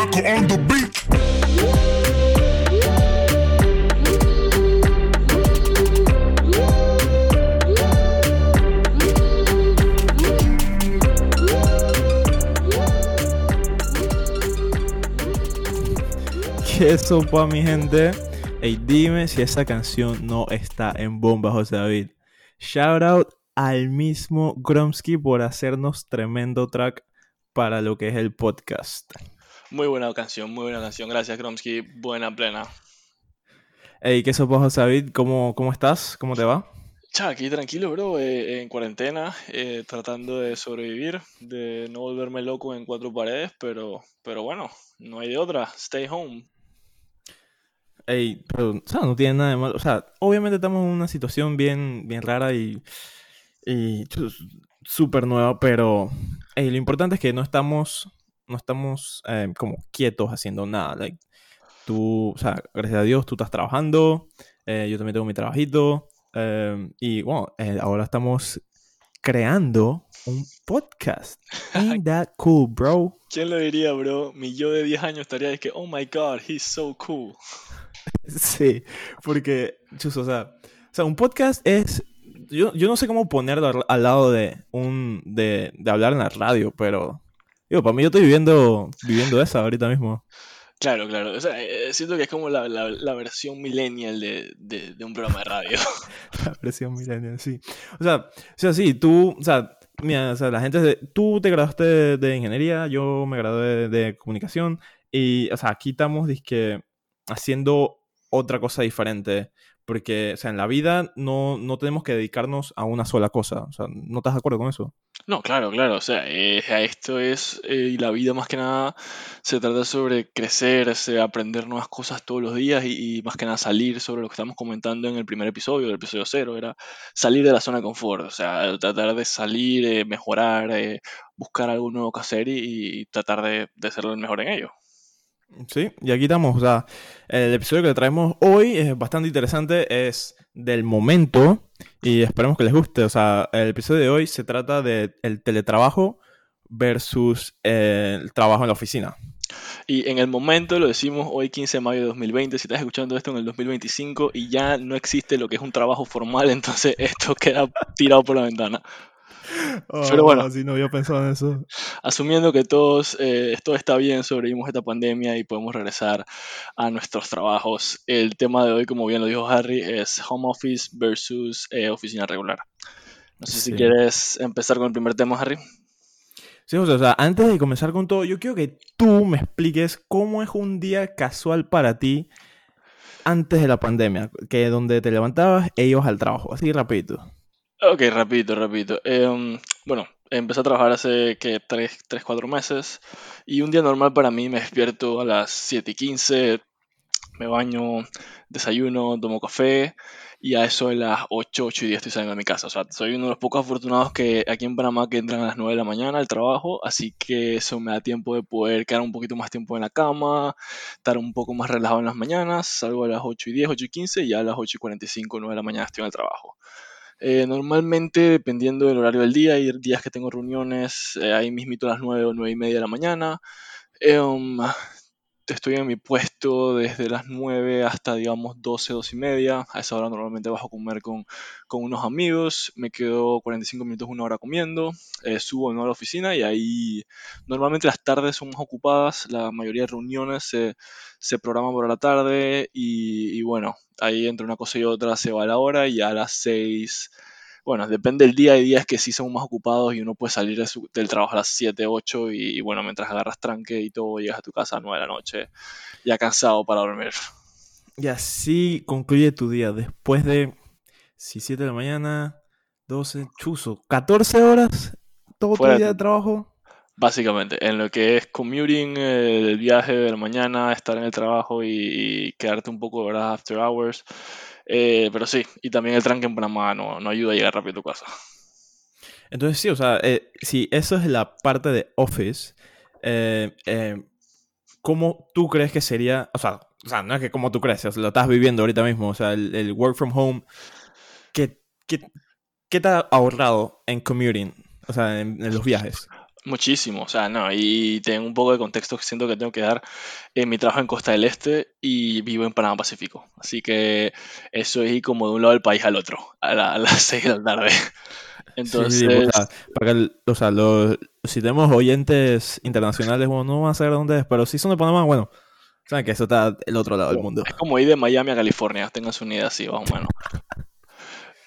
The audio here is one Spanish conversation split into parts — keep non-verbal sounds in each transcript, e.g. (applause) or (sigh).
Paco on the beat. (laughs) ¿Qué sopa, mi gente? Ey, dime si esa canción no está en bomba, José David. Shout out al mismo Gromsky por hacernos tremendo track para lo que es el podcast. Muy buena canción, muy buena canción. Gracias, Gromsky. Buena plena. Ey, ¿qué sopa, José David? ¿Cómo, ¿Cómo estás? ¿Cómo te va? Cha, aquí tranquilo, bro. eh, en cuarentena, eh, tratando de sobrevivir, de no volverme loco en cuatro paredes, pero, pero bueno, no hay de otra. Stay home. Ey, pero, o sea, no tiene nada de malo. O sea, obviamente estamos en una situación bien, bien rara y, y súper nueva, pero ey, lo importante es que no estamos, no estamos eh, como quietos haciendo nada. Like, tú, o sea, gracias a Dios, tú estás trabajando, eh, yo también tengo mi trabajito, eh, y bueno, eh, ahora estamos creando un podcast. (laughs) Ain't that cool, bro? ¿Quién lo diría, bro? Mi yo de 10 años estaría de que, oh my god, he's so cool. (laughs) Sí, porque, chus, o sea, o sea, un podcast es. Yo, yo no sé cómo ponerlo al, al lado de un. De, de hablar en la radio, pero. Digo, para mí yo estoy viviendo, viviendo esa ahorita mismo. Claro, claro. O sea, eh, siento que es como la, la- la versión millennial de, de- de un programa de radio. (laughs) La presión millennial, sí. O sea, o sea, sí, tú, o sea, mira, o sea, la gente, tú te graduaste de, de ingeniería, yo me gradué de, de comunicación, y, o sea, aquí estamos, dizque, haciendo otra cosa diferente, porque, o sea, en la vida no, no tenemos que dedicarnos a una sola cosa, o sea, ¿no estás de acuerdo con eso? No, claro, claro. O sea, esto es, eh, y la vida más que nada se trata sobre crecer, aprender nuevas cosas todos los días y, más que nada salir sobre lo que estamos comentando en el primer episodio, el episodio cero, era salir de la zona de confort, o sea, tratar de salir, eh, mejorar, eh, buscar algo nuevo que hacer y, y tratar de, de ser el mejor en ello. Sí, y aquí estamos, o sea, el episodio que traemos hoy es bastante interesante, es del momento y esperemos que les guste, o sea, el episodio de hoy se trata de el teletrabajo versus eh, el trabajo en la oficina. Y en el momento lo decimos hoy 15 de mayo de 2020, si estás escuchando esto en el 2025 y ya no existe lo que es un trabajo formal, (laughs) entonces esto queda tirado por la ventana. Pero bueno. si no había pensado en eso. asumiendo que todos, eh, todo está bien, sobrevivimos esta pandemia y podemos regresar a nuestros trabajos. El tema de hoy, como bien lo dijo Harry, es home office versus eh, oficina regular. No sé si quieres empezar con el primer tema, Harry. Sí, o sea, antes de comenzar con todo, yo quiero que tú me expliques cómo es un día casual para ti antes de la pandemia, que donde te levantabas e ibas al trabajo, así rapidito. Ok, rapidito, rapidito. Em, bueno, empecé a trabajar hace que 3, 3, 4 meses y un día normal para mí me despierto a las 7 y 15, me baño, desayuno, tomo café y a eso de las 8, 8 y 10 estoy saliendo de mi casa. O sea, soy uno de los pocos afortunados que aquí en Panamá que entran a las 9 de la mañana al trabajo, así que eso me da tiempo de poder quedar un poquito más tiempo en la cama, estar un poco más relajado en las mañanas, salgo a las 8 y 10, 8 y 15 y a las 8 y 45, 9 de la mañana estoy en el trabajo. Eh, normalmente, dependiendo del horario del día, hay días que tengo reuniones eh, ahí mismito a las 9 o 9 y media de la mañana. Um, estoy en mi puesto desde las 9 hasta, digamos, 12, 12 y media. A esa hora normalmente bajo a comer con, con unos amigos. Me quedo 45 minutos, una hora comiendo. eh, subo a la oficina y ahí normalmente las tardes son más ocupadas. La mayoría de reuniones se, se programan para la tarde y, y bueno, ahí entre una cosa y otra se va la hora y a las 6 bueno, depende del día, hay días que sí son más ocupados y uno puede salir de su- del trabajo a las 7, 8 y, y bueno, mientras agarras tranque y todo, llegas a tu casa a 9 de la noche, ya cansado para dormir. Y así concluye tu día después de si 7 de la mañana, 12, chuzo, 14 horas, todo tu Fuera día de de trabajo. Básicamente, en lo que es commuting, eh, el viaje de la mañana, estar en el trabajo y, y quedarte un poco, ¿verdad? After hours. Eh, pero sí, y también el tranque en Panamá no, no ayuda a llegar rápido a tu casa. Entonces sí, o sea, eh, si eso es la parte de Office, eh, ¿cómo tú crees que sería? O sea, o sea, no es que como tú crees, o sea, lo estás viviendo ahorita mismo, o sea, el, work from home, ¿qué, qué, qué te ha ahorrado en commuting? O sea, en los viajes. Muchísimo, o sea, no, y tengo un poco de contexto que siento que tengo que dar. En mi trabajo en Costa del Este y vivo en Panamá Pacífico. Así que eso es ir como de un lado del país al otro, a, la- a las (laughs) 6 de la tarde. Sí, sí, o Entonces, sea, para que el- o sea, los- si tenemos oyentes internacionales, bueno, no van a saber dónde es, pero si son de Panamá, bueno, saben que eso está del otro lado del mundo. es como ir de Miami a California, tengan su unidad así, más o menos. (laughs)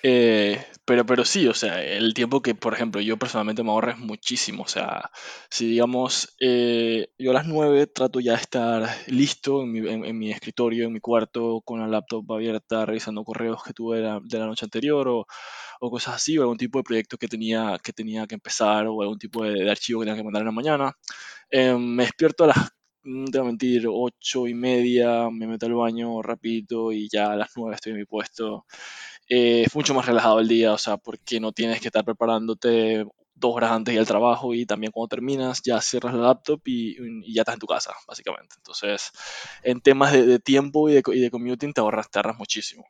Eh, pero, pero sí, o sea, el tiempo que, por ejemplo, yo personalmente me ahorro es muchísimo. O sea, si digamos, eh, yo a las 9 trato ya de estar listo en mi, en- mi escritorio, en mi cuarto, con la laptop abierta, revisando correos que tuve de la, noche anterior o, o cosas así, o algún tipo de proyecto que tenía que, tenía que empezar o algún tipo de, archivo que tenía que mandar en la mañana. Eh, me despierto a las, no te voy a mentir, ocho y media, me meto al baño rapidito y ya a las 9 estoy en mi puesto eh, es mucho más relajado el día, o sea, porque no tienes que estar preparándote dos horas antes del trabajo y también cuando terminas ya cierras la laptop y, ya estás en tu casa, básicamente. Entonces, en temas de, de tiempo y de, y de commuting te ahorras, te ahorras muchísimo.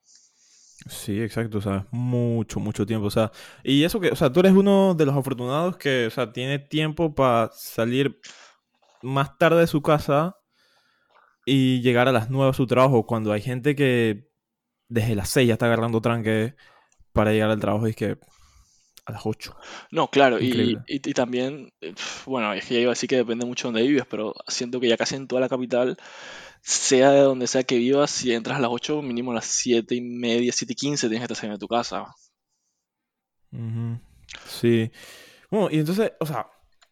Sí, exacto, o sea, mucho, mucho tiempo, o sea, y eso que, o sea, tú eres uno de los afortunados que, o sea, tiene tiempo para salir más tarde de su casa y llegar a las 9 a su trabajo, cuando hay gente que desde las 6 ya está agarrando tranque para llegar al trabajo y es que a las 8. No, claro, y, y- y también, bueno, es que ya iba a decir que depende mucho de dónde vives, pero siento que ya casi en toda la capital, sea de donde sea que vivas, si entras a las 8 mínimo a las 7 y media, 7 y 15 tienes que estar saliendo de tu casa. Sí. Bueno, y entonces, o sea,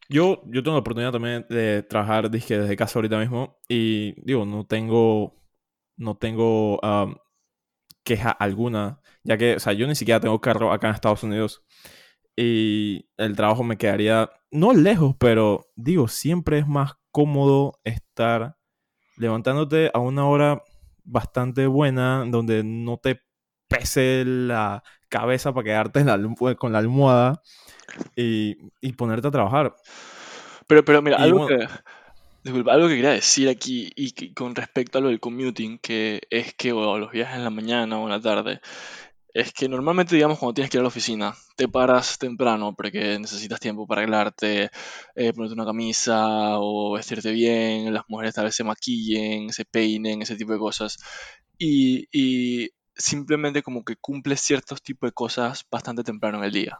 yo, yo tengo la oportunidad también de trabajar dizque, desde casa ahorita mismo y digo, no tengo, no tengo queja alguna, ya que, o sea, yo ni siquiera tengo carro acá en Estados Unidos y el trabajo me quedaría, no lejos, pero digo, siempre es más cómodo estar levantándote a una hora bastante buena, donde no te pese la cabeza para quedarte en la almo- con la almohada y, y ponerte a trabajar. Pero, pero mira, Y algo bueno, que, disculpa, algo que quería decir aquí y con respecto a lo del commuting, que es que o los viajes en la mañana o en la tarde, es que normalmente, digamos, cuando tienes que ir a la oficina, te paras temprano porque necesitas tiempo para arreglarte, eh, ponerte una camisa o vestirte bien, las mujeres tal vez se maquillen, se peinen, ese tipo de cosas. Y, y simplemente como que cumples ciertos tipos de cosas bastante temprano en el día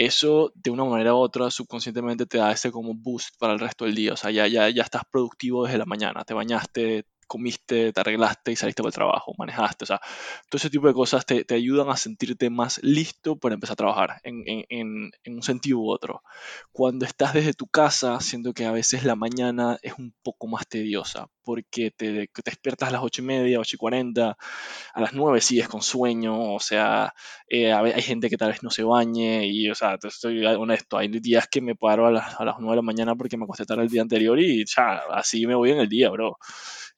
eso de una manera u otra subconscientemente te da ese como boost para el resto del día. O sea, ya, ya, ya estás productivo desde la mañana. Te bañaste, comiste, te arreglaste y saliste para el trabajo, manejaste. O sea, todo ese tipo de cosas te, te ayudan a sentirte más listo para empezar a trabajar en, en, en, en un sentido u otro. Cuando estás desde tu casa, siento que a veces la mañana es un poco más tediosa porque te, te despiertas a las 8 y media, 8 y 40, a las 9 sigues con sueño, o sea, eh, a ve- hay gente que tal vez no se bañe y, o sea, te estoy honesto, hay días que me paro a las, a las 9 de la mañana porque me acosté tarde el día anterior y ya, así me voy en el día, bro.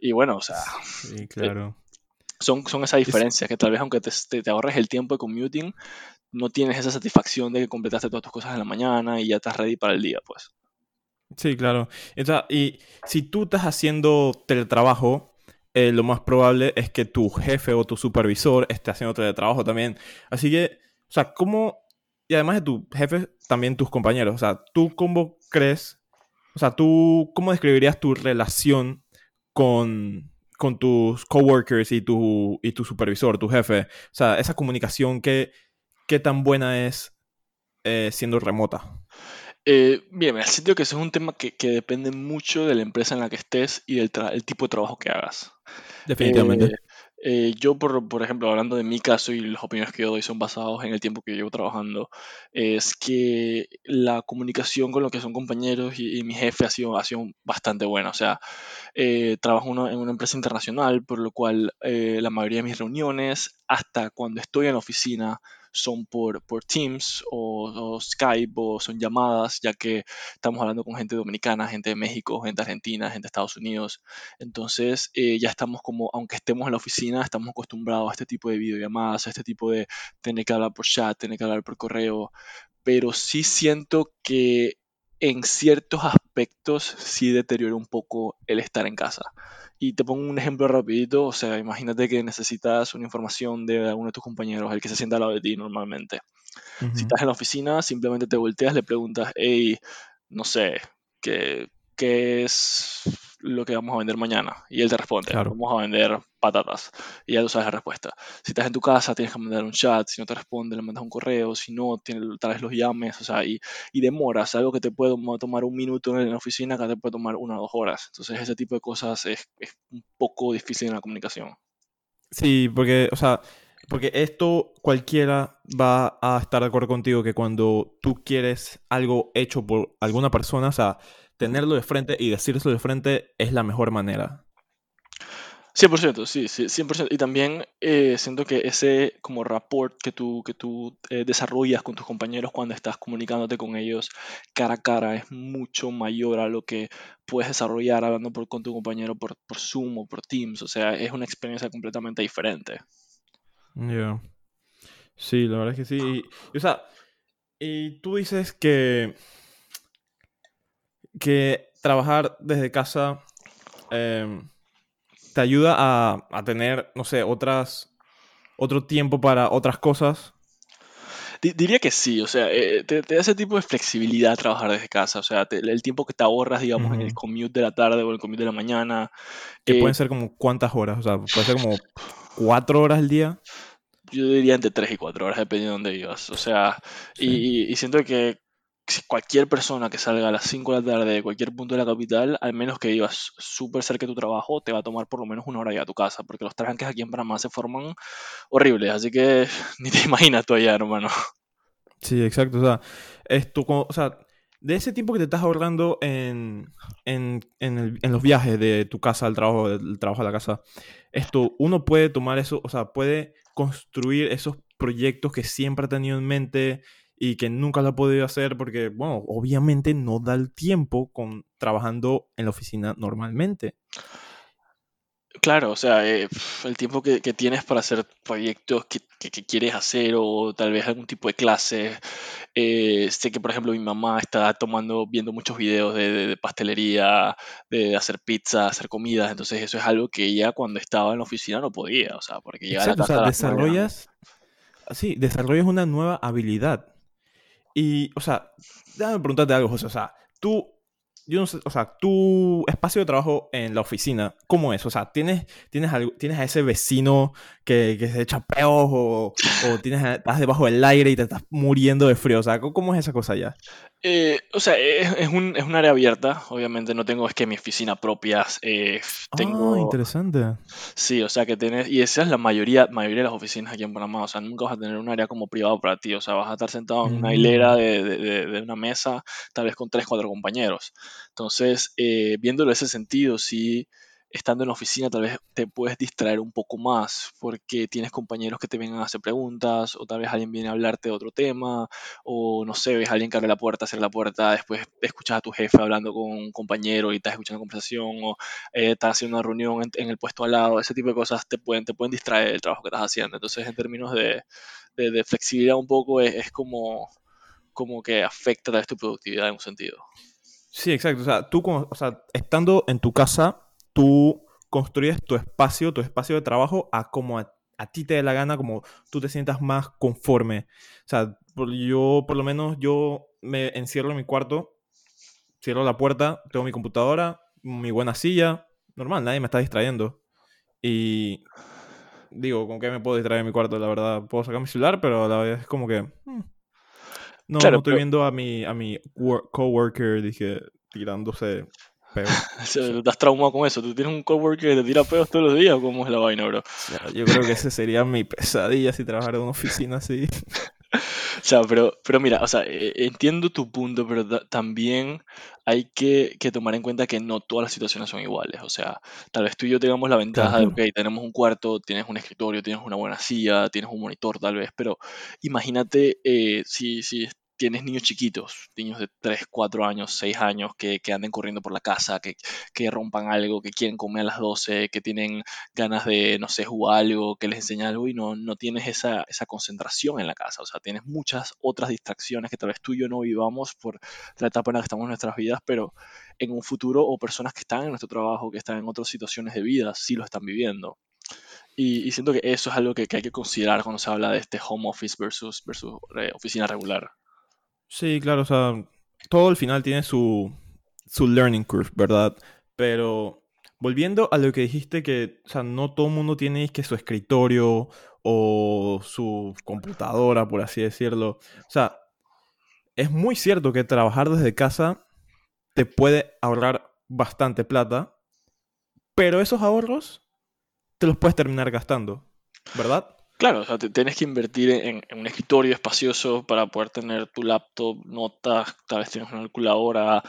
Y bueno, o sea, sí, eh, claro. son, son esas Es- diferencias que tal vez aunque te, te, te ahorres el tiempo de commuting, no tienes esa satisfacción de que completaste todas tus cosas en la mañana y ya estás ready para el día, pues. Sí, claro. Sea, y si tú estás haciendo teletrabajo, eh, lo más probable es que tu jefe o tu supervisor esté haciendo teletrabajo también. Así que, o sea, ¿cómo... Y además de tu jefe, también tus compañeros. O sea, ¿tú cómo crees? O sea, ¿tú cómo describirías tu relación con, con tus coworkers y tu, y tu supervisor, tu jefe? O sea, esa comunicación, ¿qué, qué tan buena es eh, siendo remota? Eh, bien, mira, siento que eso es un tema que, que depende mucho de la empresa en la que estés y del el tipo de trabajo que hagas. Definitivamente. Eh, eh, yo, por, por ejemplo, hablando de mi caso y las opiniones que yo doy son basados en el tiempo que llevo trabajando, es que la comunicación con lo que son compañeros y, y mi jefe ha sido, ha sido bastante buena. O sea, eh, trabajo una- en una empresa internacional, por lo cual eh, la mayoría de mis reuniones, hasta cuando estoy en la oficina, son por, por Teams o, o Skype o son llamadas, ya que estamos hablando con gente dominicana, gente de México, gente argentina, gente de Estados Unidos. Entonces, eh, ya estamos como, aunque estemos en la oficina, estamos acostumbrados a este tipo de videollamadas, a este tipo de tener que hablar por chat, tener que hablar por correo, pero sí siento que en ciertos aspectos sí deteriora un poco el estar en casa. Y te pongo un ejemplo rapidito, o sea, imagínate que necesitas una información de alguno de tus compañeros, el que se sienta al lado de ti normalmente. Si estás en la oficina, simplemente te volteas, le preguntas, hey, no sé, ¿qué, qué es lo que vamos a vender mañana? Y él te responde, Claro. vamos a vender patatas. Y ya tú sabes la respuesta. Si estás en tu casa, tienes que mandar un chat, si no te responde, le mandas un correo, si no, tiene- tal vez los llames, o sea, y, y demoras, algo que te puede tomar un minuto en la oficina, que te puede tomar una o dos horas. Entonces ese tipo de cosas es, es un poco difícil en la comunicación. Sí, porque, o sea, porque esto cualquiera va a estar de acuerdo contigo que cuando tú quieres algo hecho por alguna persona, o sea, tenerlo de frente y decírselo de frente es la mejor manera. 100%, sí, sí, 100%. Y también eh, siento que ese como rapport que tú, que tú eh, desarrollas con tus compañeros cuando estás comunicándote con ellos cara a cara es mucho mayor a lo que puedes desarrollar hablando por, con tu compañero por, por Zoom o por Teams. O sea, es una experiencia completamente diferente. Ya. Sí, la verdad es que sí. Y, y, o sea, y tú dices que, que trabajar desde casa em, te ayuda a, a tener, no sé, otras, otro tiempo para otras cosas. Di- Diría que sí, o sea, eh, te, te da ese tipo de flexibilidad trabajar desde casa, o sea, te- el tiempo que te ahorras, digamos, en el commute de la tarde o el commute de la mañana, Que eh, pueden ser como cuántas horas, o sea, puede ser como cuatro horas al día. yo diría entre 3 y 4 horas, dependiendo de dónde vivas. O sea, y, Sí. y- y siento que cualquier persona que salga a las 5 de la tarde de cualquier punto de la capital, al menos que vivas súper cerca de tu trabajo, te va a tomar por lo menos una hora llegar a tu casa, porque los tranques aquí en Panamá se forman horribles, así que (laughs) ni te imaginas tú allá, hermano. Sí, exacto. O sea, esto, como- o sea, de ese tiempo que te estás ahorrando en, en, en, el- los viajes de tu casa al trabajo, del trabajo a la casa, esto, uno puede tomar eso, o sea, puede construir esos proyectos que siempre ha tenido en mente y que nunca lo ha podido hacer porque, bueno, obviamente no da el tiempo con trabajando en la oficina normalmente. Claro, o sea, eh, el tiempo que, que tienes para hacer proyectos que, que- que quieres hacer o tal vez algún tipo de clase. Eh, sé que, por ejemplo, mi mamá está tomando, viendo muchos videos de, de- de pastelería, de hacer pizza, hacer comidas. Entonces, eso es algo que ella cuando estaba en la oficina no podía, o sea, porque llegaba a la Exacto, o casa sea, desarrollas, sí, desarrollas una nueva habilidad. Y, o sea, déjame preguntarte algo, José. O sea, tú, yo no sé, o sea, tu espacio de trabajo en la oficina, ¿cómo es? O sea, ¿tienes, tienes, algo- tienes a ese vecino que, que se echa peos o, o tienes estás debajo del aire y te estás muriendo de frío? O sea, ¿cómo es esa cosa allá? Eh, o sea, es, es un, es un área abierta, obviamente no tengo es que mi oficina propia, eh, Ah, tengo, interesante. sí, o sea que tenés, y esa es la mayoría, mayoría de las oficinas aquí en Panamá, o sea, nunca vas a tener un área como privado para ti, o sea, vas a estar sentado en una hilera Mm, de, de- de- de una mesa, tal vez con tres, cuatro compañeros. Entonces, eh, viéndolo en ese sentido, sí, estando en la oficina tal vez te puedes distraer un poco más, porque tienes compañeros que te vengan a hacer preguntas, o tal vez alguien viene a hablarte de otro tema, o no sé, ves a alguien que abre la puerta, cierra la puerta, después escuchas a tu jefe hablando con un compañero y estás escuchando la conversación, o eh, estás haciendo una reunión en, el puesto al lado, ese tipo de cosas te pueden, te pueden distraer del trabajo que estás haciendo. Entonces, en términos de, de- de flexibilidad un poco, es, es como, como que afecta tal vez tu productividad en un sentido. Sí, exacto. O sea, tú, como- o sea, estando en tu casa, tú construyes tu espacio, tu espacio de trabajo a como a, a ti te dé la gana, como tú te sientas más conforme. O sea, yo, por lo menos, yo me encierro en mi cuarto, cierro la puerta, tengo mi computadora, mi buena silla, normal, nadie me está distrayendo. Y digo, ¿con qué me puedo distraer en mi cuarto? La verdad, puedo sacar mi celular, pero a la vez es como que... hmm, no, Claro, no estoy pero- viendo a mi, a mi wor- coworker, dije, tirándose peor. (laughs) O sea, ¿Estás traumado con eso? ¿Tú tienes un coworker que te tira pedos todos los días o cómo es la vaina, bro? Yo creo que ese sería mi pesadilla si trabajara en una oficina así. (laughs) O sea, pero, pero mira, o sea, eh, entiendo tu punto, pero ta- también hay que, que tomar en cuenta que no todas las situaciones son iguales. O sea, tal vez tú y yo tengamos la ventaja de, ok, tenemos un cuarto, tienes un escritorio, tienes una buena silla, tienes un monitor tal vez, pero imagínate eh, si, si tienes niños chiquitos, niños de 3, 4 años, 6 años, que, que anden corriendo por la casa, que, que rompan algo, que quieren comer a las 12, que tienen ganas de, no sé, jugar algo, que les enseña algo y no, no tienes esa, esa concentración en la casa. O sea, tienes muchas otras distracciones que tal vez tú y yo no vivamos por la etapa en la que estamos en nuestras vidas, pero en un futuro o personas que están en nuestro trabajo, que están en otras situaciones de vida, sí lo están viviendo. Y, y siento que eso es algo que, que hay que considerar cuando se habla de este home office versus, versus eh, oficina regular. Sí, claro, o sea, todo al final tiene su, su learning curve, ¿verdad? Pero volviendo a lo que dijiste que, o sea, no todo el mundo tiene que su escritorio o su computadora, por así decirlo. O sea, es muy cierto que trabajar desde casa te puede ahorrar bastante plata, pero esos ahorros te los puedes terminar gastando, ¿verdad? Claro, o sea, te tienes que invertir en, un escritorio espacioso para poder tener tu laptop, notas, tal vez tienes una calculadora,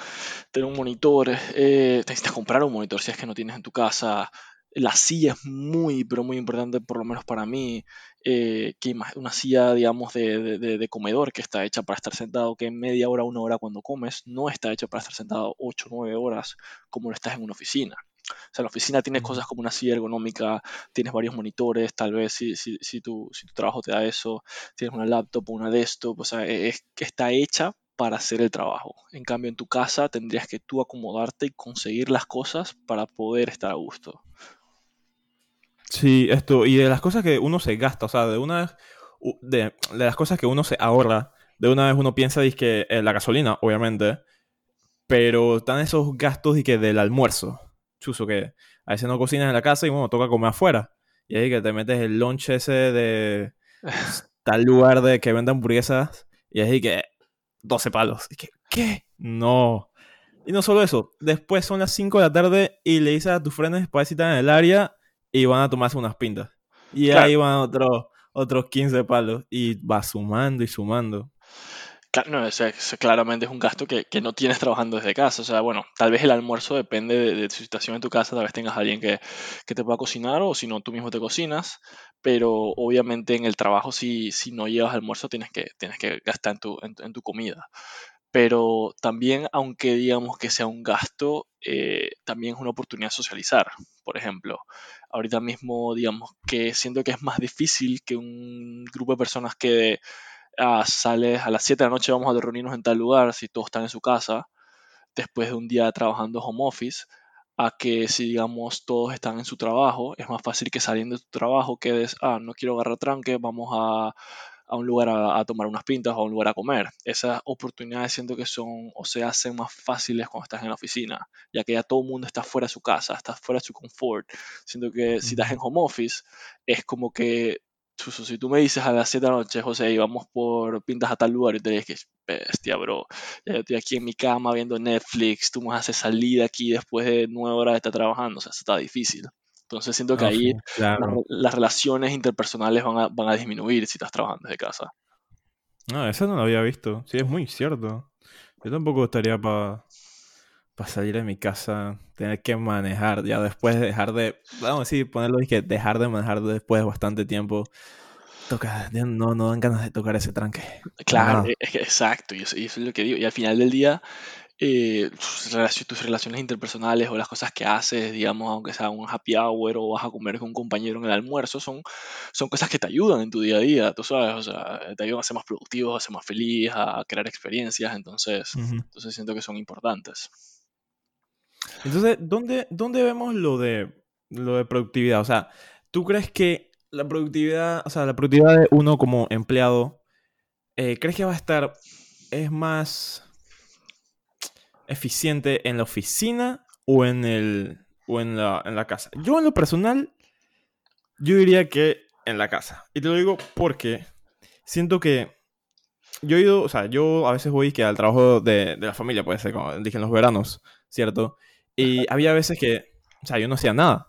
tener un monitor, eh, necesitas comprar un monitor si es que no tienes en tu casa. La silla es muy, pero muy importante, por lo menos para mí, eh, que una silla, digamos, de, de- de- de comedor que está hecha para estar sentado, que en media hora, una hora cuando comes, no está hecha para estar sentado 8 o 9 horas como lo estás en una oficina. O sea, la oficina tiene Ujú. cosas como una silla ergonómica, tienes varios monitores, tal vez si, si, si, tu, si tu trabajo te da eso, tienes una laptop o una desktop, o sea, e- es que está hecha para hacer el trabajo. En cambio, en tu casa tendrías que tú acomodarte y conseguir las cosas para poder estar a gusto. Sí, esto, y de las cosas que uno se gasta, o sea, de una vez, de, de las cosas que uno se ahorra, de una vez uno piensa, que la gasolina, obviamente, pero están esos gastos y que del almuerzo, chuzo, que a veces no cocinas en la casa y bueno, toca comer afuera. Y ahí que te metes el lunch ese de (laughs) tal lugar de que vende hamburguesas y ahí que 12 palos. Y que, ¿qué? No. Y no solo eso, después son las 5 de la tarde y le dices a tus frenes para si están en el área y van a tomarse unas pintas. Y Claro. ahí van otros otros 15 palos y va sumando y sumando. No, o sea, eso claramente es un gasto que, que no tienes trabajando desde casa. O sea, bueno, tal vez el almuerzo depende de, tu situación en tu casa, tal vez tengas alguien que, que te pueda cocinar o si no, tú mismo te cocinas. Pero obviamente en el trabajo, si, si no llevas almuerzo, tienes que, tienes que gastar en tu, en, tu- comida. Pero también, aunque digamos que sea un gasto, eh, también es una oportunidad de socializar. Por ejemplo, ahorita mismo, digamos que siento que es más difícil que un grupo de personas que ah, sales a las 7 de la noche, vamos a reunirnos en tal lugar, si todos están en su casa, después de un día trabajando home office, a que si digamos todos están en su trabajo, es más fácil que saliendo de tu trabajo quedes, ah, no quiero agarrar tranque, vamos a, a un lugar a, a tomar unas pintas o a un lugar a comer. Esas oportunidades siento que son o se hacen más fáciles cuando estás en la oficina, ya que ya todo el mundo está fuera de su casa, está fuera de su confort. Siento que si estás en home office, es como que si tú me dices a las 7 de la noche, José, y vamos por pintas a tal lugar, y te dices que bestia, bro. Ya yo estoy aquí en mi cama viendo Netflix, tú me haces salir de aquí después de 9 horas de estar trabajando, o sea, eso está difícil. Entonces siento que Ah, ahí las relaciones interpersonales van a, van a disminuir si estás trabajando desde casa. No, eso no lo había visto. Sí, es muy cierto. Yo tampoco estaría para salir de mi casa, tener que manejar, ya después de dejar de, vamos a decir, ponerlo y que dejar de manejar después de bastante tiempo, toca, no, no dan ganas de tocar ese tranque. Claro, que- exacto, y eso, y eso es lo que digo. Y al final del día, eh, tus relaci- tus relaciones interpersonales o las cosas que haces, digamos, aunque sea un happy hour o vas a comer con un compañero en el almuerzo, son, son cosas que te ayudan en tu día a día, tú sabes, o sea, te ayudan a ser más productivo, a ser más feliz, a crear experiencias, entonces, Ujú. entonces siento que son importantes. Entonces, ¿dónde, ¿dónde vemos lo de, lo de productividad? O sea, ¿tú crees que la productividad, o sea, la productividad de uno como empleado, eh, ¿crees que va a estar, es más eficiente en la oficina o en el, o en la, en la casa? Yo en lo personal, yo diría que en la casa. Y te lo digo porque siento que yo he ido, o sea, yo a veces voy que al trabajo de, de la familia, puede ser, como dije, en los veranos, ¿cierto? Y había veces que, o sea, yo no hacía nada.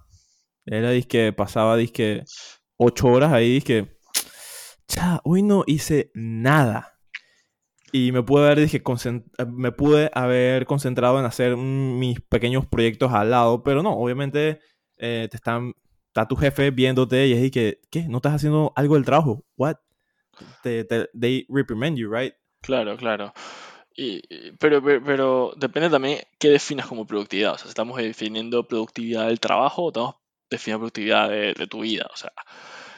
Era que pasaba, disque, ocho horas ahí, que, cha, hoy no hice nada. Y me pude haber, dije, me pude haber concentrado en hacer mis pequeños proyectos al lado, pero no, obviamente eh, te están, está tu jefe viéndote y es que, ¿qué? ¿No estás haciendo algo del trabajo? What? Te, te- they reprimand you, right? Claro, claro. Y, pero, pero, pero depende también qué definas como productividad. O sea, si estamos definiendo productividad del trabajo o estamos definiendo productividad de, de tu vida. O sea,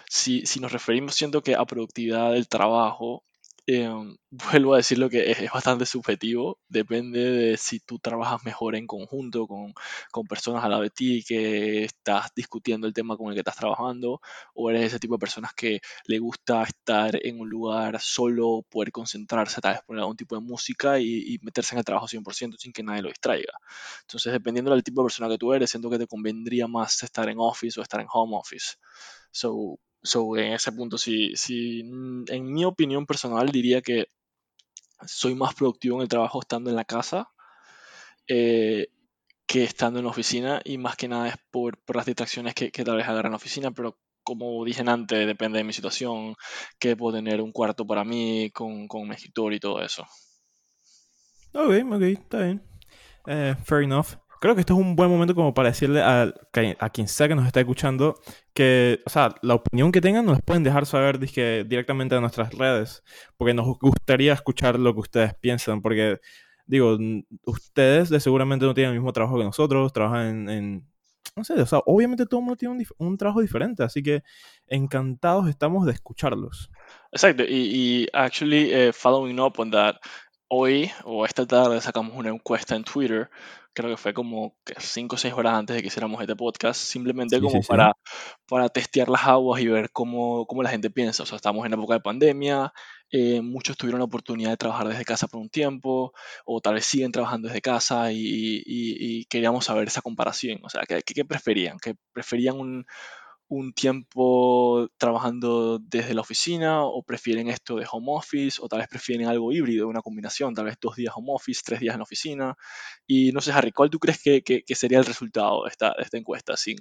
si, si nos referimos, siento que a productividad del trabajo, em, (laughs) vuelvo a decir lo que es, bastante subjetivo. Depende de si tú trabajas mejor en conjunto con, con personas al lado de ti, que estás discutiendo el tema con el que estás trabajando, o eres ese tipo de personas que le gusta estar en un lugar solo, poder concentrarse, tal vez poner algún tipo de música y, y meterse en el trabajo 100% sin que nadie lo distraiga. Entonces, dependiendo del tipo de persona que tú eres, siento que te convendría más estar en office o estar en home office. So, So, en ese punto, sí, sí, mm, en mi opinión personal diría que soy más productivo en el trabajo estando en la casa eh, que estando en la oficina y más que nada es por, por las distracciones que, que tal vez agarran en la oficina, pero como dije antes, depende de mi situación, que puedo tener un cuarto para mí con, con mi escritorio y todo eso. Ok, ok, está bien. Eh, fair enough. Creo que esto es un buen momento como para decirle a, a quien sea que nos está escuchando que, o sea, la opinión que tengan nos pueden dejar saber directamente en nuestras redes, porque nos gustaría escuchar lo que ustedes piensan, porque, digo, ustedes de seguramente no tienen el mismo trabajo que nosotros, trabajan en, no sé, o sea, obviamente todo el mundo tiene un, un, trabajo diferente, así que encantados estamos de escucharlos. Exacto, y, y actually, uh, following up on that, hoy o esta tarde sacamos una encuesta en Twitter creo que fue como 5 o 6 horas antes de que hiciéramos este podcast, simplemente Sí, como sí, sí. para, para testear las aguas y ver cómo, cómo la gente piensa. O sea, estamos en época de pandemia, eh, muchos tuvieron la oportunidad de trabajar desde casa por un tiempo, o tal vez siguen trabajando desde casa y, y- y queríamos saber esa comparación. O sea, ¿qué, qué- qué preferían? ¿Que preferían un, un tiempo trabajando desde la oficina o prefieren esto de home office o tal vez prefieren algo híbrido, una combinación, tal vez dos días home office, tres días en la oficina. Y no sé, Harry, ¿cuál tú crees que, que- sería el resultado de esta, de esta encuesta sin,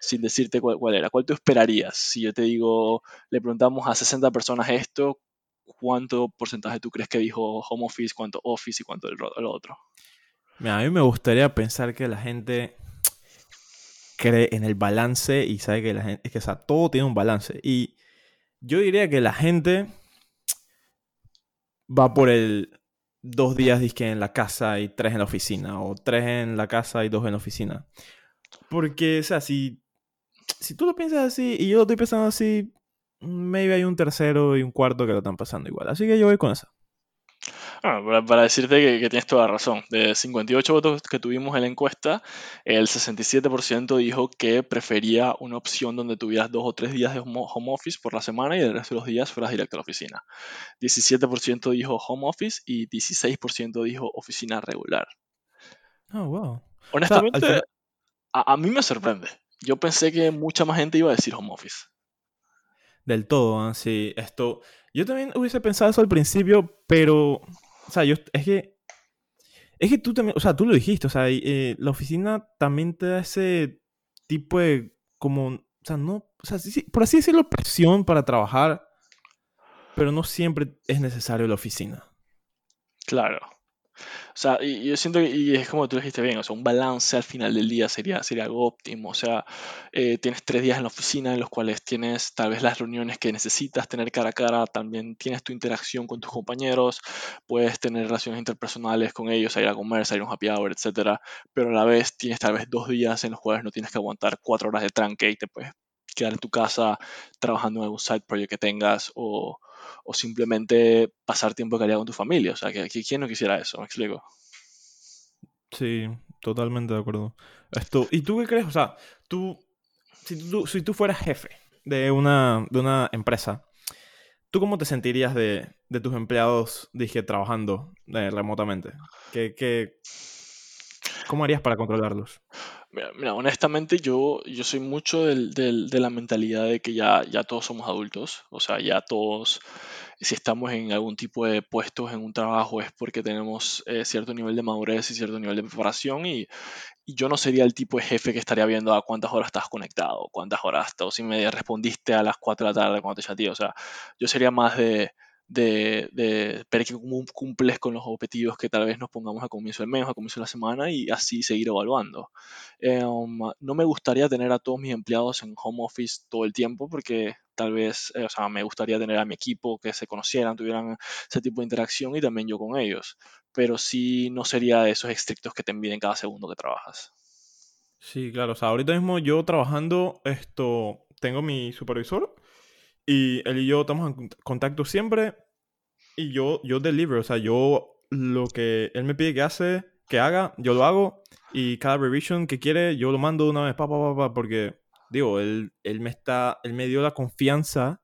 sin decirte cuál, cuál era? ¿Cuál tú esperarías? Si yo te digo, le preguntamos a 60 personas esto, ¿cuánto porcentaje tú crees que dijo home office, cuánto office y cuánto el, ro- el otro? A mí me gustaría pensar que la gente cree en el balance y sabe que la gente, es que, o sea, todo tiene un balance. Y yo diría que la gente va por el dos días disque en la casa y tres en la oficina, o tres en la casa y dos en la oficina. Porque, o sea, si, si tú lo piensas así y yo lo estoy pensando así, maybe hay un tercero y un cuarto que lo están pasando igual. Así que yo voy con eso. Ah, para, para decirte que, que tienes toda la razón. De 58 votos que tuvimos en la encuesta, el 67% dijo que prefería una opción donde tuvieras dos o tres días de home office por la semana y el resto de los días fueras directo a la oficina. 17% dijo home office y 16% dijo oficina regular. Oh, wow. O sea, al Honestamente, final, a, a mí me sorprende. Yo pensé que mucha más gente iba a decir home office. del todo, ¿ah? sí, esto... Yo también hubiese pensado eso al principio, pero... O sea, yo... Es que... Es que tú también... O sea, tú lo dijiste, o sea, eh, la oficina también te da ese tipo de... Como... O sea, no... O sea, sí, por así decirlo, presión para trabajar, pero no siempre es necesario la oficina. Claro. O sea, y yo siento que, y es como tú dijiste bien, o sea, un balance al final del día sería, sería algo óptimo. O sea, eh, tienes tres días en la oficina en los cuales tienes tal vez las reuniones que necesitas tener cara a cara, también tienes tu interacción con tus compañeros, puedes tener relaciones interpersonales con ellos, salir a comer, salir a un happy hour, etcétera, pero a la vez tienes tal vez dos días en los cuales no tienes que aguantar cuatro horas de tranque y te puedes quedar en tu casa trabajando en algún side project que tengas o, o simplemente pasar tiempo de calidad con tu familia. O sea, que, ¿quién no quisiera eso? ¿Me explico? Sí, totalmente de acuerdo. Esto, ¿y tú qué crees? O sea, tú, si tú, si tú fueras jefe de una, de una empresa, ¿tú cómo te sentirías de, de tus empleados, dije, trabajando eh, remotamente? ¿Qué, qué, ¿Cómo harías para controlarlos? Mira, honestamente yo, yo soy mucho del- del- de la mentalidad de que ya, ya todos somos adultos, o sea, ya todos, si estamos en algún tipo de puestos en un trabajo es porque tenemos eh, cierto nivel de madurez y cierto nivel de preparación y, y yo no sería el tipo de jefe que estaría viendo a cuántas horas estás conectado, cuántas horas o si me respondiste a las 4 de la tarde cuando te chateé, o sea, yo sería más de, de, de ver que cum- cumples con los objetivos que tal vez nos pongamos a comienzo del mes, a comienzo de la semana y así seguir evaluando. Um, no me gustaría tener a todos mis empleados en home office todo el tiempo porque tal vez, eh, o sea, me gustaría tener a mi equipo que se conocieran, tuvieran ese tipo de interacción y también yo con ellos. Pero sí no sería de esos estrictos que te envíen cada segundo que trabajas. Sí, claro. O sea, ahorita mismo yo trabajando, esto, tengo mi supervisor y él y yo estamos en cont- contacto siempre. y yo, yo deliver, o sea, yo lo que él me pide que hace, que haga, yo lo hago y cada revision que quiere, yo lo mando una vez, pa, pa, pa, pa, porque, digo, él, él me está, él me dio la confianza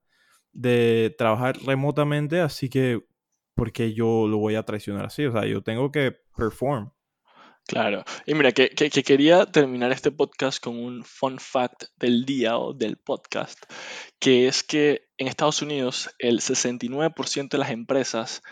de trabajar remotamente, así que, porque yo lo voy a traicionar así? O sea, yo tengo que perform. Claro. Y mira, que, que, que quería terminar este podcast con un fun fact del día o del podcast, que es que en Estados Unidos el 69% de las empresas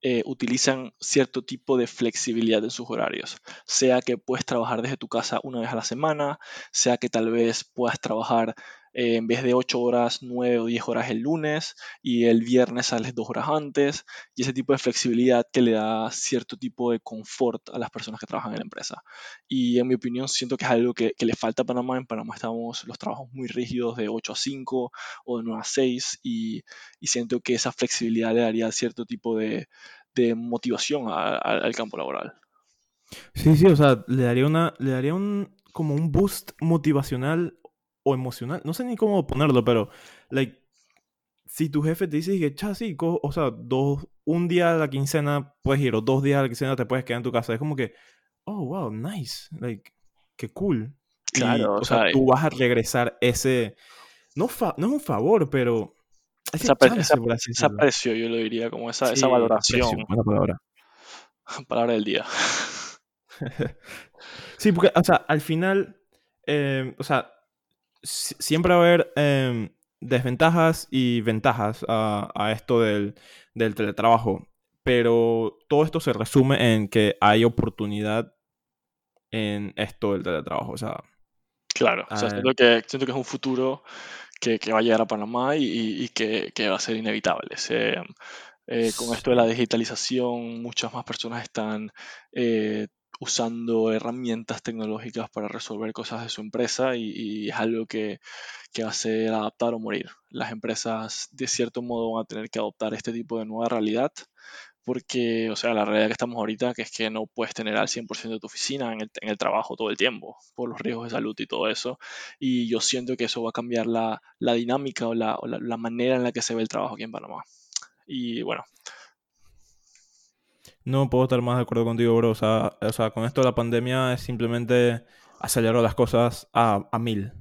eh, utilizan cierto tipo de flexibilidad en sus horarios. Sea que puedes trabajar desde tu casa una vez a la semana, sea que tal vez puedas trabajar eh, en vez de 8 horas, 9 o 10 horas el lunes y el viernes sales 2 horas antes y ese tipo de flexibilidad que le da cierto tipo de confort a las personas que trabajan en la empresa. Y en mi opinión siento que es algo que, le falta a Panamá. En Panamá estamos los trabajos muy rígidos de 8 a 5 o de 9 a 6 y, siento que esa flexibilidad le daría cierto tipo de, motivación al campo laboral. Sí, sí, o sea, le daría una, le daría un como un boost motivacional emocional, no sé ni cómo ponerlo, pero, like, si tu jefe te dice que, cha, sí, o sea, dos, un día a la quincena puedes ir, o dos días a la quincena te puedes quedar en tu casa, es como que, oh, wow, nice, like, qué cool. Claro, o, sea, tú vas a regresar ese, no, no es un favor, pero... Ese, aprecio, yo lo diría, como esa, esa valoración. palabra. (laughs) palabra del día. (laughs) sí, porque, o sea, al final, eh, o sea, siempre va a haber em, desventajas y ventajas a, esto del, teletrabajo, pero todo esto se resume en que hay oportunidad en esto del teletrabajo. O sea, claro, o sea, siento, que, siento que es un futuro que, va a llegar a Panamá y, que, va a ser inevitable. Eh, con esto de la digitalización, muchas más personas están eh, usando herramientas tecnológicas para resolver cosas de su empresa y, es algo que, a ser adaptar o morir. Las empresas de cierto modo van a tener que adoptar este tipo de nueva realidad porque, o sea, la realidad que estamos ahorita que es que no puedes tener al 100% de tu oficina en el, trabajo todo el tiempo por los riesgos de salud y todo eso. Y yo siento que eso va a cambiar la, dinámica o, la, o la manera en la que se ve el trabajo aquí en Panamá. Y bueno, no puedo estar más de acuerdo contigo, bro. O sea, con esto de la pandemia es simplemente acelerar las cosas a, a mil.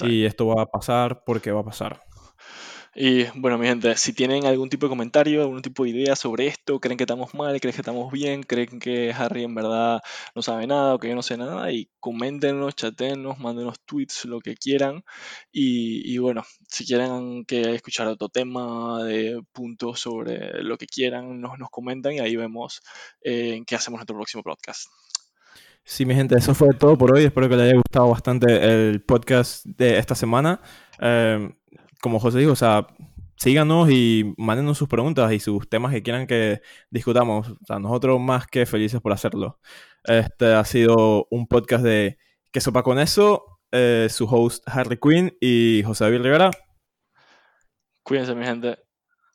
Y esto va a pasar porque va a pasar. Y bueno, mi gente, si tienen algún tipo de comentario, algún tipo de idea sobre esto, creen que estamos mal, creen que estamos bien, creen que Harry en verdad no sabe nada o que yo no sé nada, y coméntenos, chatennos, mándenos tweets, lo que quieran. Y, bueno, si quieren que escuchar otro tema de puntos sobre lo que quieran, nos, nos comentan y ahí vemos eh, en qué hacemos nuestro próximo podcast. Sí, mi gente, eso fue todo por hoy. Espero que les haya gustado bastante el podcast de esta semana. Eh, como José dijo, o sea, síganos y mándenos sus preguntas y sus temas que quieran que discutamos. O sea, nosotros más que felices por hacerlo. Este ha sido un podcast de ¿Qué sopa con eso? Eh, su host Harry Quinn y José David Rivera. Cuídense, mi gente.